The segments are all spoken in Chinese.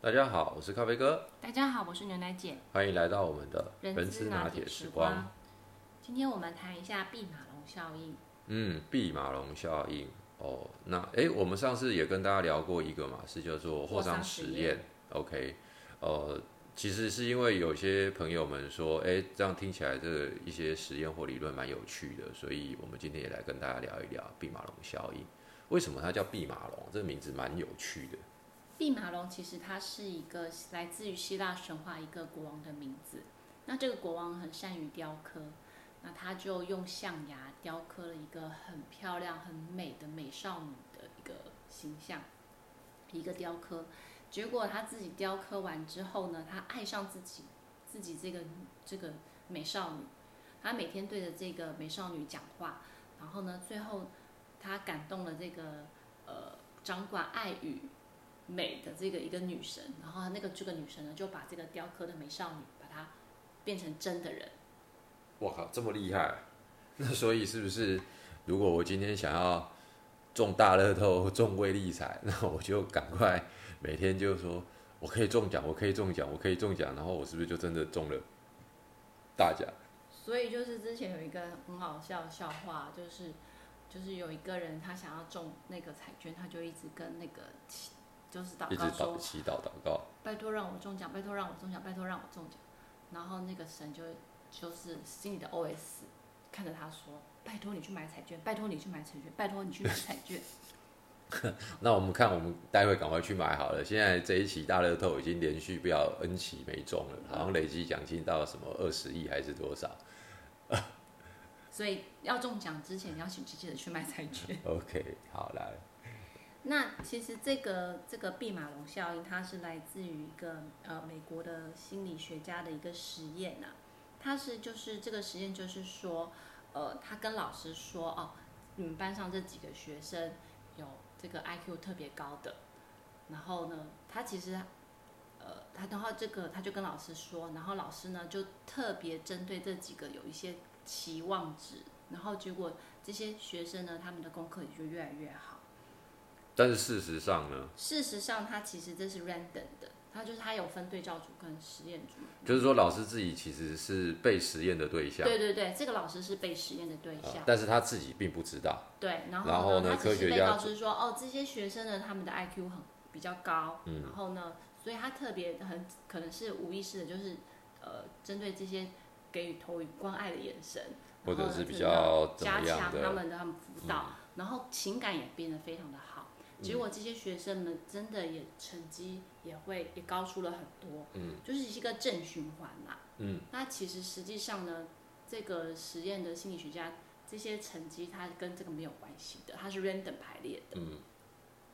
大家好，我是咖啡哥，大家好，我是牛奶姐，欢迎来到我们的人资拿铁时光。今天我们谈一下毕马龙效应。嗯，毕马龙效应哦，那哎，我们上次也跟大家聊过一个嘛，是叫做霍桑实验。OK，呃，其实是因为有些朋友们说，哎，这样听起来这一些实验或理论蛮有趣的，所以我们今天也来跟大家聊一聊毕马龙效应。为什么它叫毕马龙？这个名字蛮有趣的。毕马龙其实它是一个来自于希腊神话一个国王的名字。那这个国王很善于雕刻，那他就用象牙雕刻了一个很漂亮、很美的美少女的一个形象，一个雕刻。结果他自己雕刻完之后呢，他爱上自己自己这个这个美少女，他每天对着这个美少女讲话，然后呢，最后他感动了这个呃掌管爱与美的这个一个女神，然后那个这个女神呢就把这个雕刻的美少女把它变成真的人。我靠，这么厉害！那所以是不是如果我今天想要中大乐透、中威力彩，那我就赶快。每天就说，我可以中奖，我可以中奖，我可以中奖，然后我是不是就真的中了大奖？所以就是之前有一个很好笑的笑话，就是就是有一个人他想要中那个彩券，他就一直跟那个祈，就是祷告说，祈祷祷告，拜托让我中奖，拜托让我中奖，拜托让我中奖。然后那个神就就是心里的 OS 看着他说，拜托你去买彩券，拜托你去买彩券，拜托你去买彩券。那我们看，我们待会赶快去买好了。现在这一期大乐透已经连续不要 N 期没中了，好像累积奖金到什么二十亿还是多少？所以要中奖之前，你要去积极的去买彩券。OK，好来。那其实这个这个毕马龙效应，它是来自于一个呃美国的心理学家的一个实验呐。他是就是这个实验就是说，呃，他跟老师说哦，你们班上这几个学生有。这个 I Q 特别高的，然后呢，他其实，呃，他然后这个他就跟老师说，然后老师呢就特别针对这几个有一些期望值，然后结果这些学生呢，他们的功课也就越来越好。但是事实上呢？事实上，他其实这是 random 的。他就是他有分对照组跟实验组，就是说老师自己其实是被实验的对象。对对对，这个老师是被实验的对象，但是他自己并不知道。对，然后呢，科学家告知说，哦，这些学生呢，他们的 IQ 很比较高，然后呢，所以他特别很可能是无意识的，就是呃，针对这些给予投予关爱的眼神，或者是比较加强他们的他们辅导，然后情感也变得非常的好。结果这些学生们真的也成绩也会也高出了很多，嗯，就是一个正循环嘛，嗯，那其实实际上呢，这个实验的心理学家这些成绩它跟这个没有关系的，它是 random 排列的，嗯，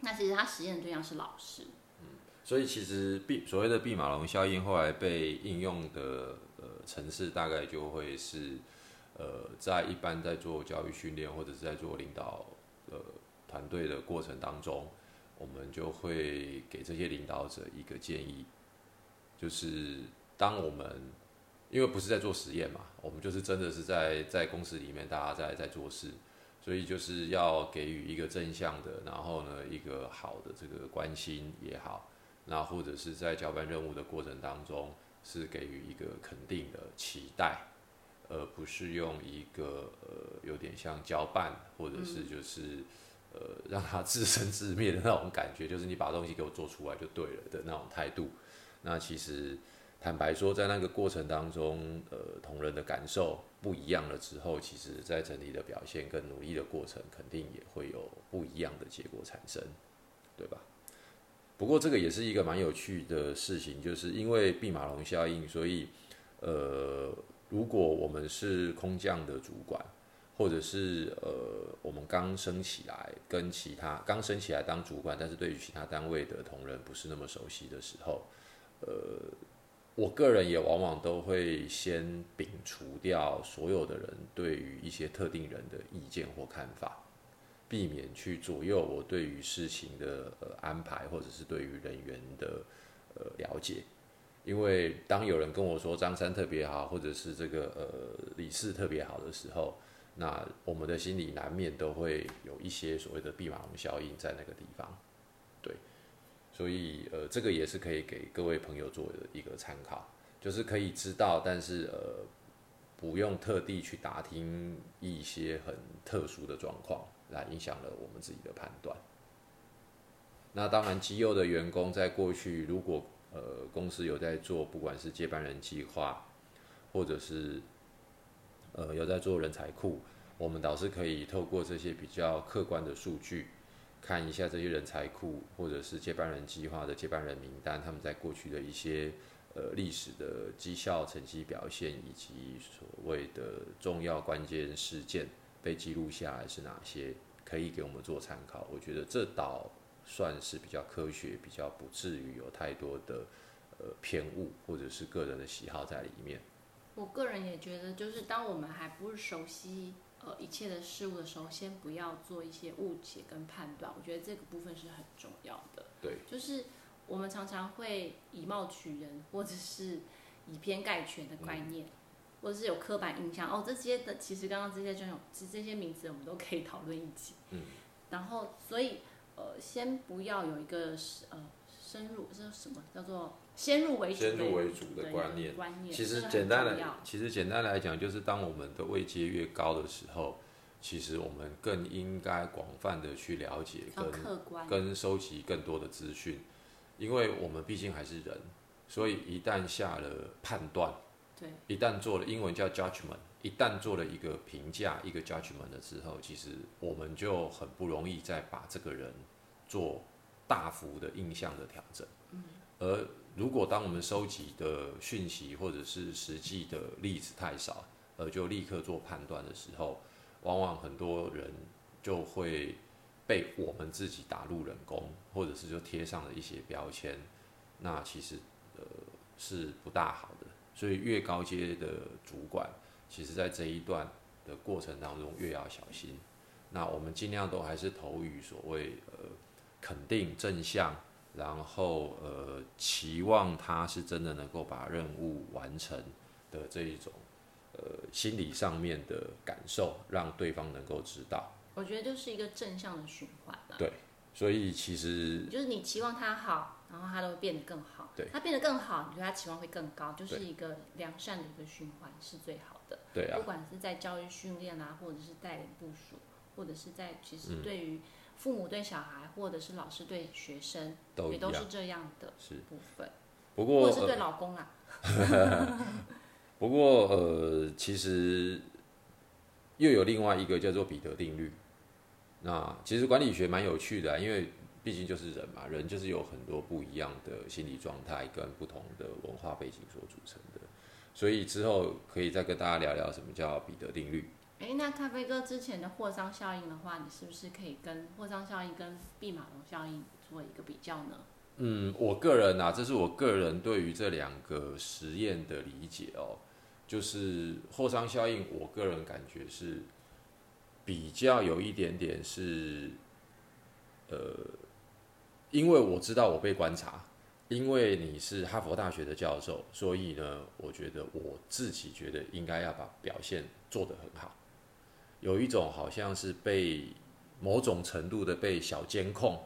那其实他实验的对象是老师，嗯，所以其实毕所谓的毕马龙效应后来被应用的呃城市大概就会是呃在一般在做教育训练或者是在做领导呃。团队的过程当中，我们就会给这些领导者一个建议，就是当我们因为不是在做实验嘛，我们就是真的是在在公司里面大家在在做事，所以就是要给予一个正向的，然后呢一个好的这个关心也好，那或者是在交办任务的过程当中是给予一个肯定的期待，而不是用一个呃有点像交办或者是就是。呃，让他自生自灭的那种感觉，就是你把东西给我做出来就对了的那种态度。那其实坦白说，在那个过程当中，呃，同仁的感受不一样了之后，其实在整体的表现跟努力的过程，肯定也会有不一样的结果产生，对吧？不过这个也是一个蛮有趣的事情，就是因为毕马龙效应，所以呃，如果我们是空降的主管。或者是呃，我们刚升起来，跟其他刚升起来当主管，但是对于其他单位的同仁不是那么熟悉的时候，呃，我个人也往往都会先摒除掉所有的人对于一些特定人的意见或看法，避免去左右我对于事情的呃安排，或者是对于人员的呃了解。因为当有人跟我说张三特别好，或者是这个呃李四特别好的时候，那我们的心里难免都会有一些所谓的“弼马龙效应”在那个地方，对，所以呃，这个也是可以给各位朋友做的一个参考，就是可以知道，但是呃，不用特地去打听一些很特殊的状况，来影响了我们自己的判断。那当然，基佑的员工在过去，如果呃公司有在做，不管是接班人计划，或者是呃有在做人才库，我们倒是可以透过这些比较客观的数据。看一下这些人才库，或者是接班人计划的接班人名单，他们在过去的一些呃历史的绩效成绩表现，以及所谓的重要关键事件被记录下来是哪些，可以给我们做参考。我觉得这倒算是比较科学，比较不至于有太多的呃偏误或者是个人的喜好在里面。我个人也觉得，就是当我们还不是熟悉。呃，一切的事物的时候，先不要做一些误解跟判断，我觉得这个部分是很重要的。对，就是我们常常会以貌取人，或者是以偏概全的概念，或者是有刻板印象。哦，这些的其实刚刚这些就有，其实这些名词我们都可以讨论一起。嗯。然后，所以呃，先不要有一个呃深入，这是什么叫做？先入为主，先入为主的观念，其实简单的，其实简单来讲，就是当我们的位阶越高的时候，其实我们更应该广泛的去了解跟跟收集更多的资讯，因为我们毕竟还是人，所以一旦下了判断，对，一旦做了英文叫 judgment，一旦做了一个评价一个 judgment 的之后，其实我们就很不容易再把这个人做大幅的印象的调整，而如果当我们收集的讯息或者是实际的例子太少，而就立刻做判断的时候，往往很多人就会被我们自己打入冷宫，或者是就贴上了一些标签，那其实呃是不大好的。所以越高阶的主管，其实在这一段的过程当中越要小心。那我们尽量都还是投于所谓呃肯定正向。然后呃，期望他是真的能够把任务完成的这一种呃心理上面的感受，让对方能够知道。我觉得就是一个正向的循环了。对，所以其实就是你期望他好，然后他都会变得更好。对，他变得更好，你觉得他期望会更高，就是一个良善的一个循环是最好的。对啊。不管是在教育训练啊，或者是带领部署，或者是在其实对于。父母对小孩，或者是老师对学生，也都是这样的部分。不过，或者是对老公啊。不过，呃，其实又有另外一个叫做彼得定律。那其实管理学蛮有趣的，因为毕竟就是人嘛，人就是有很多不一样的心理状态跟不同的文化背景所组成的。所以之后可以再跟大家聊聊什么叫彼得定律。哎，那咖啡哥之前的霍桑效应的话，你是不是可以跟霍桑效应跟毕马龙效应做一个比较呢？嗯，我个人啊，这是我个人对于这两个实验的理解哦。就是霍桑效应，我个人感觉是比较有一点点是，呃，因为我知道我被观察，因为你是哈佛大学的教授，所以呢，我觉得我自己觉得应该要把表现做得很好。有一种好像是被某种程度的被小监控、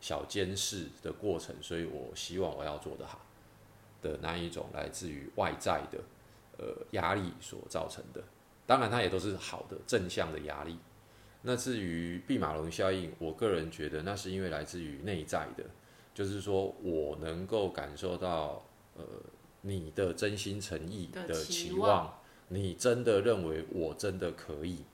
小监视的过程，所以我希望我要做得好的那一种来自于外在的呃压力所造成的。当然，它也都是好的正向的压力。那至于毕马龙效应，我个人觉得那是因为来自于内在的，就是说我能够感受到呃你的真心诚意的期望，你真的认为我真的可以。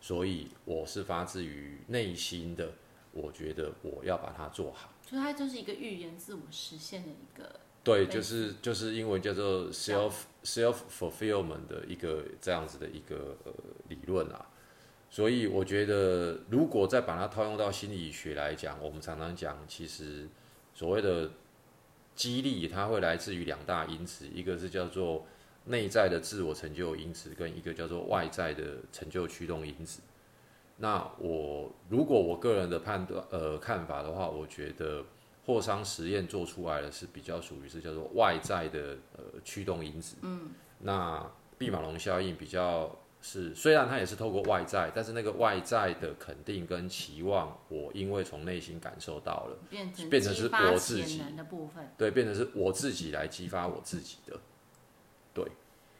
所以我是发自于内心的，我觉得我要把它做好。所以它就是一个预言自我实现的一个。对，就是就是英文叫做 self self fulfillment 的一个这样子的一个呃理论啊。所以我觉得，如果再把它套用到心理学来讲，我们常常讲，其实所谓的激励，它会来自于两大因子，一个是叫做。内在的自我成就因子跟一个叫做外在的成就驱动因子。那我如果我个人的判断呃看法的话，我觉得霍桑实验做出来的是比较属于是叫做外在的呃驱动因子。嗯。那毕马龙效应比较是虽然它也是透过外在，但是那个外在的肯定跟期望，我因为从内心感受到了，变成变成是我自己的部分。对，变成是我自己来激发我自己的，对，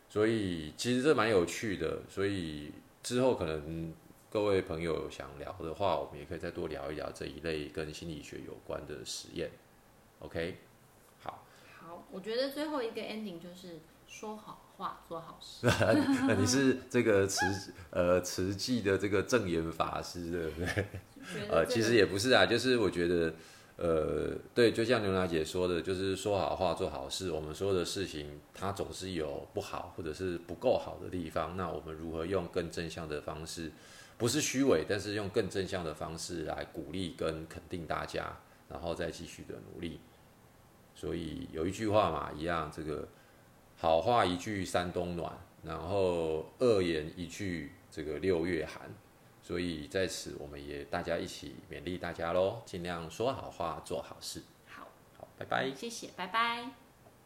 所以其实这蛮有趣的，所以之后可能各位朋友想聊的话，我们也可以再多聊一聊这一类跟心理学有关的实验，OK，好，好，我觉得最后一个 ending 就是说好话，做好事。那你是这个慈呃慈济的这个正言法师，对不对？呃，其实也不是啊，就是我觉得，呃，对，就像牛奶姐说的，就是说好话，做好事。我们所有的事情，它总是有不好或者是不够好的地方。那我们如何用更正向的方式，不是虚伪，但是用更正向的方式来鼓励跟肯定大家，然后再继续的努力。所以有一句话嘛，一样，这个好话一句三冬暖，然后恶言一句这个六月寒。所以在此，我们也大家一起勉励大家喽，尽量说好话，做好事。好，好，拜拜。谢谢，拜拜。